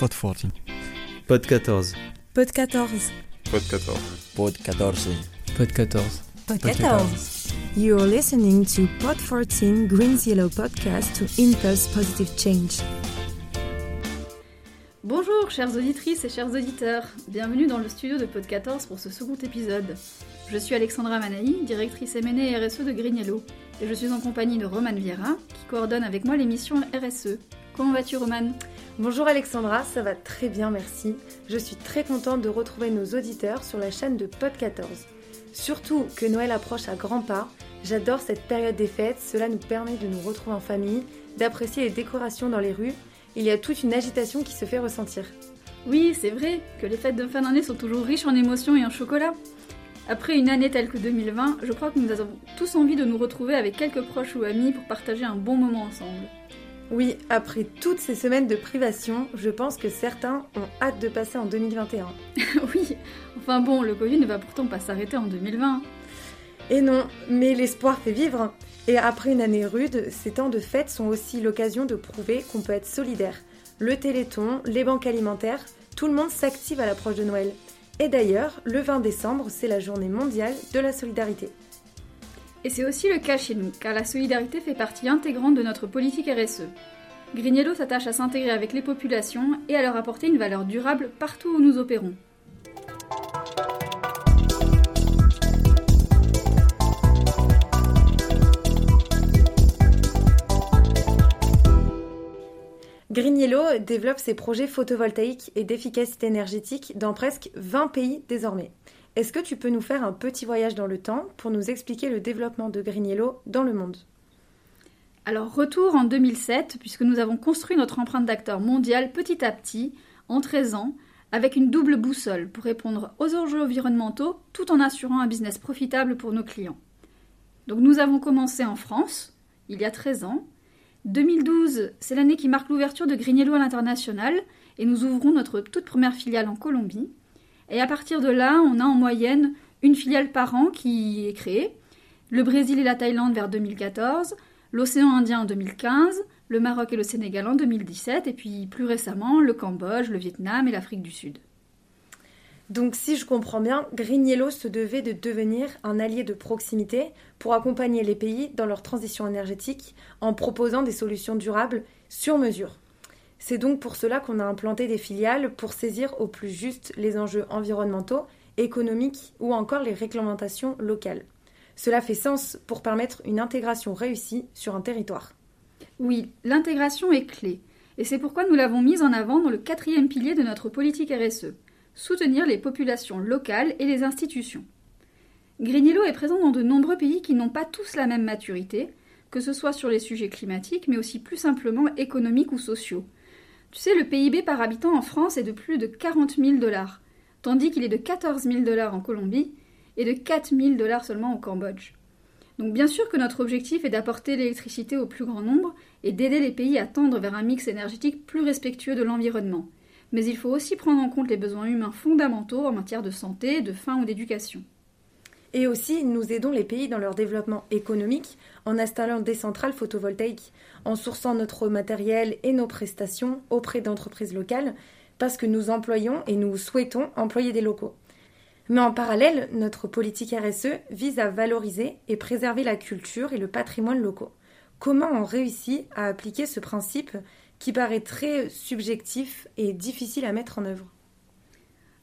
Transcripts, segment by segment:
Pod 14. Pod 14. Pod 14. Pod 14. Pod 14. Pod 14. Pod 14. You're listening to Pod 14 Green's Yellow podcast to impulse positive change. Bonjour chères auditrices et chers auditeurs, bienvenue dans le studio de Pod 14 pour ce second épisode. Je suis Alexandra Manaï, directrice MNE et RSE de Green Yellow, et je suis en compagnie de Roman Viera, qui coordonne avec moi l'émission RSE. Comment vas-tu Roman? Bonjour Alexandra, ça va très bien merci. Je suis très contente de retrouver nos auditeurs sur la chaîne de Pod 14. Surtout que Noël approche à grands pas, j'adore cette période des fêtes, cela nous permet de nous retrouver en famille, d'apprécier les décorations dans les rues, il y a toute une agitation qui se fait ressentir. Oui, c'est vrai que les fêtes de fin d'année sont toujours riches en émotions et en chocolat. Après une année telle que 2020, je crois que nous avons tous envie de nous retrouver avec quelques proches ou amis pour partager un bon moment ensemble. Oui, après toutes ces semaines de privation, je pense que certains ont hâte de passer en 2021. oui, enfin bon, le Covid ne va pourtant pas s'arrêter en 2020. Et non, mais l'espoir fait vivre. Et après une année rude, ces temps de fête sont aussi l'occasion de prouver qu'on peut être solidaire. Le Téléthon, les banques alimentaires, tout le monde s'active à l'approche de Noël. Et d'ailleurs, le 20 décembre, c'est la journée mondiale de la solidarité. Et c'est aussi le cas chez nous, car la solidarité fait partie intégrante de notre politique RSE. Grignello s'attache à s'intégrer avec les populations et à leur apporter une valeur durable partout où nous opérons. Green Yellow développe ses projets photovoltaïques et d'efficacité énergétique dans presque 20 pays désormais. Est-ce que tu peux nous faire un petit voyage dans le temps pour nous expliquer le développement de Green Yellow dans le monde? Alors retour en 2007 puisque nous avons construit notre empreinte d'acteur mondial petit à petit en 13 ans avec une double boussole pour répondre aux enjeux environnementaux tout en assurant un business profitable pour nos clients. Donc nous avons commencé en France il y a 13 ans 2012, c'est l'année qui marque l'ouverture de Grignello à l'international et nous ouvrons notre toute première filiale en Colombie. Et à partir de là, on a en moyenne une filiale par an qui est créée. Le Brésil et la Thaïlande vers 2014, l'océan Indien en 2015, le Maroc et le Sénégal en 2017 et puis plus récemment le Cambodge, le Vietnam et l'Afrique du Sud. Donc si je comprends bien, Green Yellow se devait de devenir un allié de proximité pour accompagner les pays dans leur transition énergétique en proposant des solutions durables sur mesure. C'est donc pour cela qu'on a implanté des filiales pour saisir au plus juste les enjeux environnementaux, économiques ou encore les réglementations locales. Cela fait sens pour permettre une intégration réussie sur un territoire. Oui, l'intégration est clé, et c'est pourquoi nous l'avons mise en avant dans le quatrième pilier de notre politique RSE soutenir les populations locales et les institutions. Grignello est présent dans de nombreux pays qui n'ont pas tous la même maturité, que ce soit sur les sujets climatiques, mais aussi plus simplement économiques ou sociaux. Tu sais, le PIB par habitant en France est de plus de 40 000 dollars, tandis qu'il est de 14 000 dollars en Colombie et de 4 000 dollars seulement au Cambodge. Donc bien sûr que notre objectif est d'apporter l'électricité au plus grand nombre et d'aider les pays à tendre vers un mix énergétique plus respectueux de l'environnement mais il faut aussi prendre en compte les besoins humains fondamentaux en matière de santé, de faim ou d'éducation. Et aussi, nous aidons les pays dans leur développement économique en installant des centrales photovoltaïques, en sourçant notre matériel et nos prestations auprès d'entreprises locales, parce que nous employons et nous souhaitons employer des locaux. Mais en parallèle, notre politique RSE vise à valoriser et préserver la culture et le patrimoine locaux. Comment on réussit à appliquer ce principe qui paraît très subjectif et difficile à mettre en œuvre?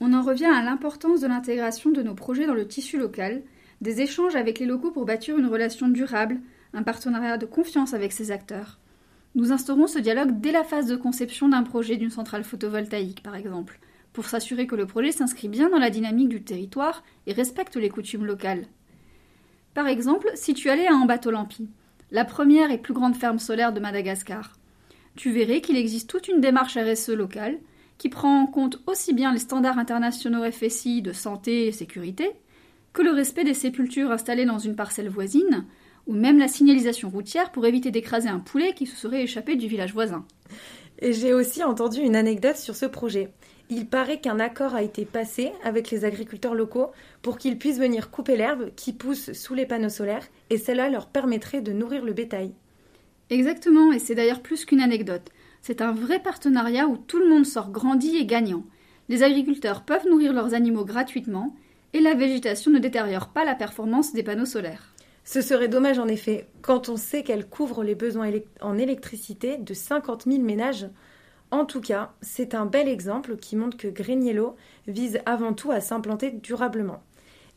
On en revient à l'importance de l'intégration de nos projets dans le tissu local, des échanges avec les locaux pour bâtir une relation durable, un partenariat de confiance avec ces acteurs. Nous instaurons ce dialogue dès la phase de conception d'un projet d'une centrale photovoltaïque, par exemple, pour s'assurer que le projet s'inscrit bien dans la dynamique du territoire et respecte les coutumes locales. Par exemple, si tu allais à Ambatolampi, la première et plus grande ferme solaire de Madagascar, tu verrais qu'il existe toute une démarche RSE locale qui prend en compte aussi bien les standards internationaux FSI de santé et sécurité que le respect des sépultures installées dans une parcelle voisine, ou même la signalisation routière pour éviter d'écraser un poulet qui se serait échappé du village voisin. Et j'ai aussi entendu une anecdote sur ce projet. Il paraît qu'un accord a été passé avec les agriculteurs locaux pour qu'ils puissent venir couper l'herbe qui pousse sous les panneaux solaires, et cela leur permettrait de nourrir le bétail. Exactement, et c'est d'ailleurs plus qu'une anecdote. C'est un vrai partenariat où tout le monde sort grandi et gagnant. Les agriculteurs peuvent nourrir leurs animaux gratuitement et la végétation ne détériore pas la performance des panneaux solaires. Ce serait dommage en effet, quand on sait qu'elle couvre les besoins en électricité de 50 000 ménages. En tout cas, c'est un bel exemple qui montre que Green Yellow vise avant tout à s'implanter durablement.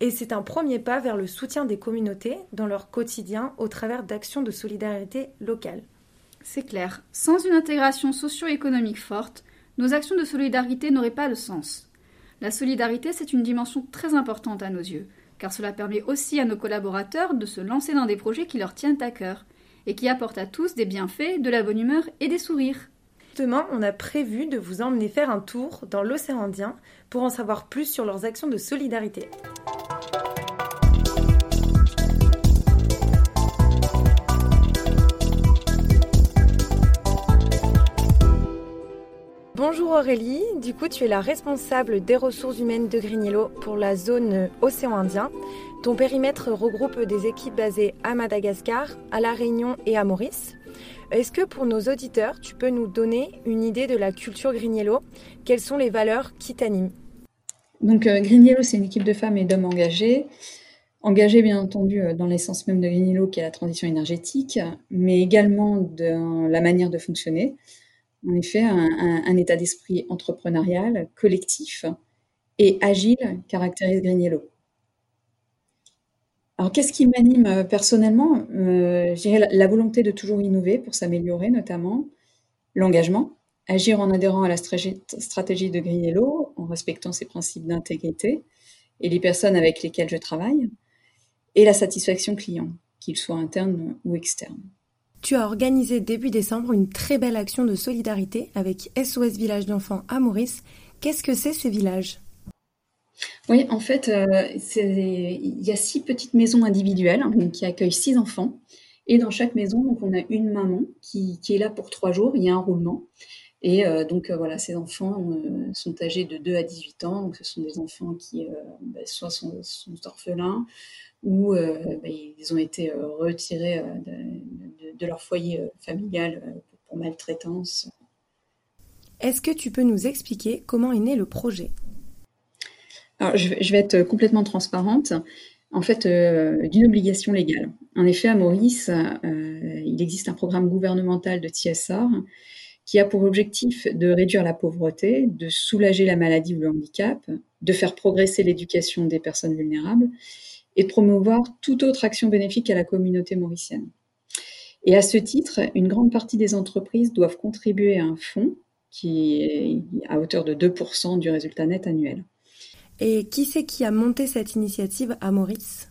Et c'est un premier pas vers le soutien des communautés dans leur quotidien au travers d'actions de solidarité locale. C'est clair, sans une intégration socio-économique forte, nos actions de solidarité n'auraient pas de sens. La solidarité, c'est une dimension très importante à nos yeux, car cela permet aussi à nos collaborateurs de se lancer dans des projets qui leur tiennent à cœur, et qui apportent à tous des bienfaits, de la bonne humeur et des sourires. Justement, on a prévu de vous emmener faire un tour dans l'océan Indien pour en savoir plus sur leurs actions de solidarité. Bonjour Aurélie, du coup tu es la responsable des ressources humaines de Grignello pour la zone océan Indien. Ton périmètre regroupe des équipes basées à Madagascar, à La Réunion et à Maurice. Est-ce que pour nos auditeurs, tu peux nous donner une idée de la culture Grignello Quelles sont les valeurs qui t'animent? Donc euh, Grignello, c'est une équipe de femmes et d'hommes engagés. Engagés bien entendu euh, dans l'essence même de Grignello qui est la transition énergétique, mais également dans la manière de fonctionner en effet un, état d'esprit entrepreneurial, collectif et agile caractérise Grignello. Alors, qu'est-ce qui m'anime euh, personnellement? Euh, Je la, volonté de toujours innover pour s'améliorer, notamment l'engagement, agir en adhérant à la stratégie de Grignello, en respectant ses principes d'intégrité et les personnes avec lesquelles je travaille, et la satisfaction client, qu'il soit interne ou externe. Tu as organisé début décembre une très belle action de solidarité avec SOS Village d'enfants à Maurice. Qu'est-ce que c'est ces villages Oui, en fait, euh, il y a six petites maisons individuelles hein, qui accueillent six enfants. Et dans chaque maison, donc, on a une maman qui, est là pour trois jours. Il y a un roulement. Et euh, donc euh, voilà, ces enfants sont âgés de 2 à 18 ans. Donc ce sont des enfants qui bah, soit sont, orphelins, ou bah, ils ont été retirés de, de leur foyer euh, familial euh, pour maltraitance. Est-ce que tu peux nous expliquer comment est né le projet? Alors, je, vais être complètement transparente. En fait, euh, d'une obligation légale. En effet, à Maurice, il existe un programme gouvernemental de TSR qui a pour objectif de réduire la pauvreté, de soulager la maladie ou le handicap, de faire progresser l'éducation des personnes vulnérables et de promouvoir toute autre action bénéfique à la communauté mauricienne. Et à ce titre, une grande partie des entreprises doivent contribuer à un fonds qui est à hauteur de 2% du résultat net annuel. Et qui c'est qui a monté cette initiative à Maurice?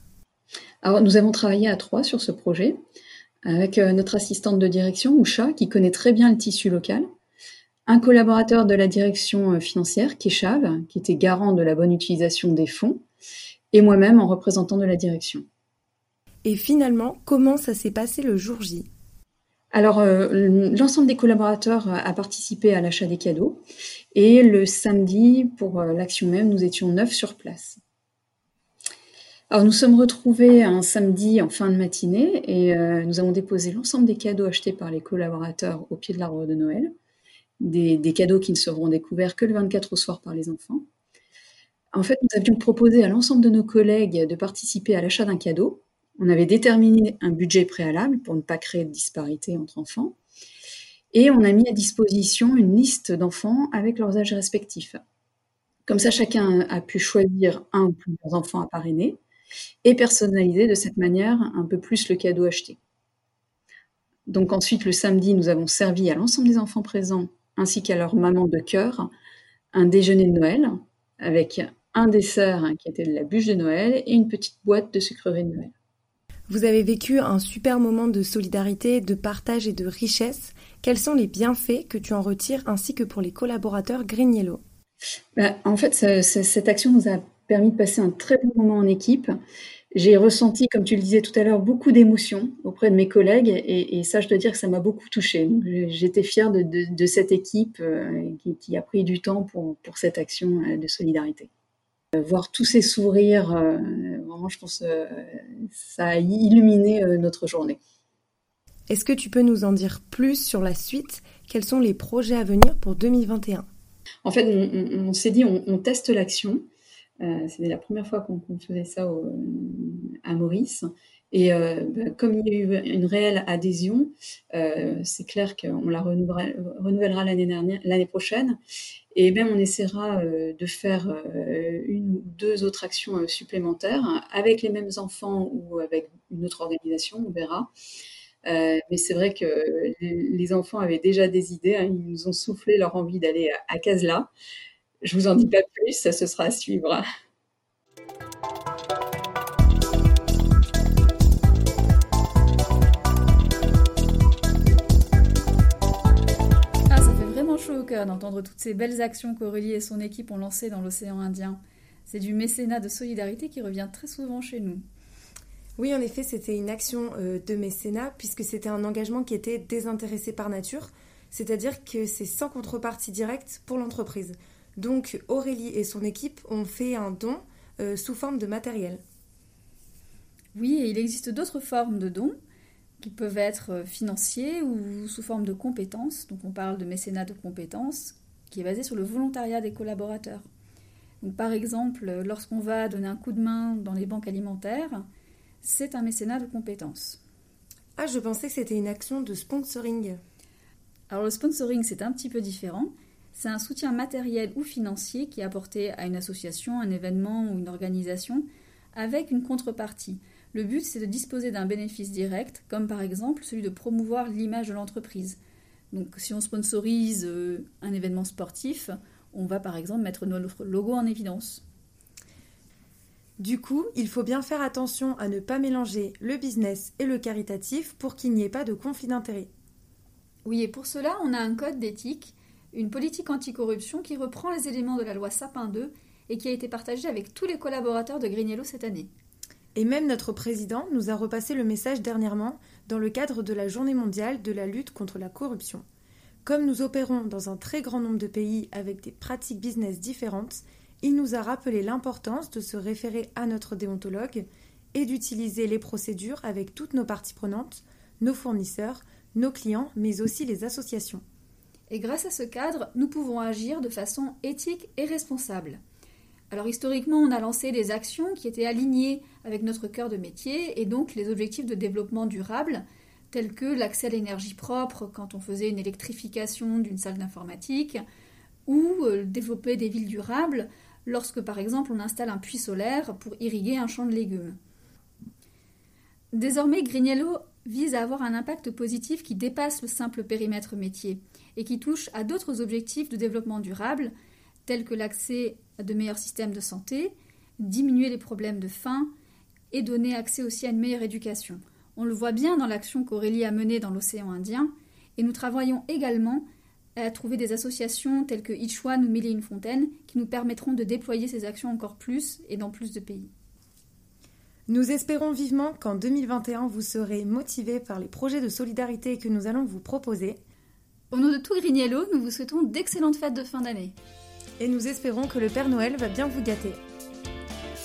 Alors, nous avons travaillé à trois sur ce projet, avec euh, notre assistante de direction, Oucha, qui connaît très bien le tissu local, un collaborateur de la direction euh, financière, Keshav, qui était garant de la bonne utilisation des fonds, et moi-même en représentant de la direction. Et finalement, comment ça s'est passé le jour J? Alors, euh, l'ensemble des collaborateurs a participé à l'achat des cadeaux. Et le samedi, pour euh, l'action même, nous étions neuf sur place. Alors, nous sommes retrouvés un samedi en fin de matinée et euh, nous avons déposé l'ensemble des cadeaux achetés par les collaborateurs au pied de l'arbre de Noël. Des, cadeaux qui ne seront découverts que le 24 au soir par les enfants. En fait, nous avions proposé à l'ensemble de nos collègues de participer à l'achat d'un cadeau on avait déterminé un budget préalable pour ne pas créer de disparité entre enfants. Et on a mis à disposition une liste d'enfants avec leurs âges respectifs. Comme ça, chacun a pu choisir un ou plusieurs enfants à parrainer et personnaliser de cette manière un peu plus le cadeau acheté. Donc ensuite, le samedi, nous avons servi à l'ensemble des enfants présents ainsi qu'à leur maman de cœur un déjeuner de Noël avec un dessert qui était de la bûche de Noël et une petite boîte de sucreries de Noël. Vous avez vécu un super moment de solidarité, de partage et de richesse. Quels sont les bienfaits que tu en retires ainsi que pour les collaborateurs Green Yellow bah, En fait, cette action nous a permis de passer un très bon moment en équipe. J'ai ressenti, comme tu le disais tout à l'heure, beaucoup d'émotions auprès de mes collègues et, ça, je dois dire que ça m'a beaucoup touchée. J'étais fière de, cette équipe euh, qui, a pris du temps pour cette action euh, de solidarité. Euh, voir tous ces sourires, vraiment, je pense, ça a illuminé notre journée. Est-ce que tu peux nous en dire plus sur la suite? Quels sont les projets à venir pour 2021 En fait, on, s'est dit, on, teste l'action. Euh, C'était la première fois qu'on faisait ça à Maurice. Et euh, bah, comme il y a eu une réelle adhésion, euh, c'est clair qu'on la renouvellera, l'année prochaine. Et même on essaiera euh, de faire une ou deux autres actions supplémentaires avec les mêmes enfants ou avec une autre organisation, on verra. mais c'est vrai que les, enfants avaient déjà des idées, hein. ils nous ont soufflé leur envie d'aller à, à Casla. Je vous en dis pas plus, ça ce sera à suivre. Au cœur d'entendre toutes ces belles actions qu'Aurélie et son équipe ont lancées dans l'océan Indien. C'est du mécénat de solidarité qui revient très souvent chez nous. Oui, en effet, c'était une action euh, de mécénat puisque c'était un engagement qui était désintéressé par nature, c'est-à-dire que c'est sans contrepartie directe pour l'entreprise. Donc Aurélie et son équipe ont fait un don euh, sous forme de matériel. Oui, et il existe d'autres formes de dons qui peuvent être euh, financiers ou sous forme de compétences. Donc on parle de mécénat de compétences qui est basé sur le volontariat des collaborateurs. Donc par exemple, lorsqu'on va donner un coup de main dans les banques alimentaires, c'est un mécénat de compétences. Ah, je pensais que c'était une action de sponsoring. Alors le sponsoring, c'est un petit peu différent. C'est un soutien matériel ou financier qui est apporté à une association, un événement ou une organisation avec une contrepartie. Le but, c'est de disposer d'un bénéfice direct, comme par exemple celui de promouvoir l'image de l'entreprise. Donc si on sponsorise euh, un événement sportif, on va par exemple mettre notre logo en évidence. Du coup, il faut bien faire attention à ne pas mélanger le business et le caritatif pour qu'il n'y ait pas de conflit d'intérêts. Oui, et pour cela, on a un code d'éthique, une politique anticorruption qui reprend les éléments de la loi Sapin 2 et qui a été partagée avec tous les collaborateurs de Grignello cette année. Et même notre président nous a repassé le message dernièrement dans le cadre de la Journée mondiale de la lutte contre la corruption. Comme nous opérons dans un très grand nombre de pays avec des pratiques business différentes, il nous a rappelé l'importance de se référer à notre déontologue et d'utiliser les procédures avec toutes nos parties prenantes, nos fournisseurs, nos clients, mais aussi les associations. Et grâce à ce cadre, nous pouvons agir de façon éthique et responsable. Alors historiquement, on a lancé des actions qui étaient alignées avec notre cœur de métier et donc les objectifs de développement durable, tels que l'accès à l'énergie propre quand on faisait une électrification d'une salle d'informatique, ou euh, développer des villes durables lorsque par exemple on installe un puits solaire pour irriguer un champ de légumes. Désormais, Grignello vise à avoir un impact positif qui dépasse le simple périmètre métier et qui touche à d'autres objectifs de développement durable, tels que l'accès à de meilleurs systèmes de santé, diminuer les problèmes de faim et donner accès aussi à une meilleure éducation. On le voit bien dans l'action qu'Aurélie a menée dans l'océan Indien, et nous travaillons également à trouver des associations telles que Each One ou Mille et une fontaines qui nous permettront de déployer ces actions encore plus et dans plus de pays. Nous espérons vivement qu'en 2021 vous serez motivés par les projets de solidarité que nous allons vous proposer. Au nom de tout Grignello, nous vous souhaitons d'excellentes fêtes de fin d'année et nous espérons que le Père Noël va bien vous gâter.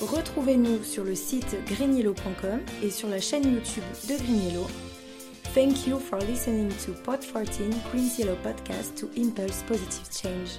Retrouvez-nous sur le site grigniello.com et sur la chaîne YouTube de Grigniello. Thank you for listening to Pod 14 Green Yellow Podcast to Impulse Positive Change.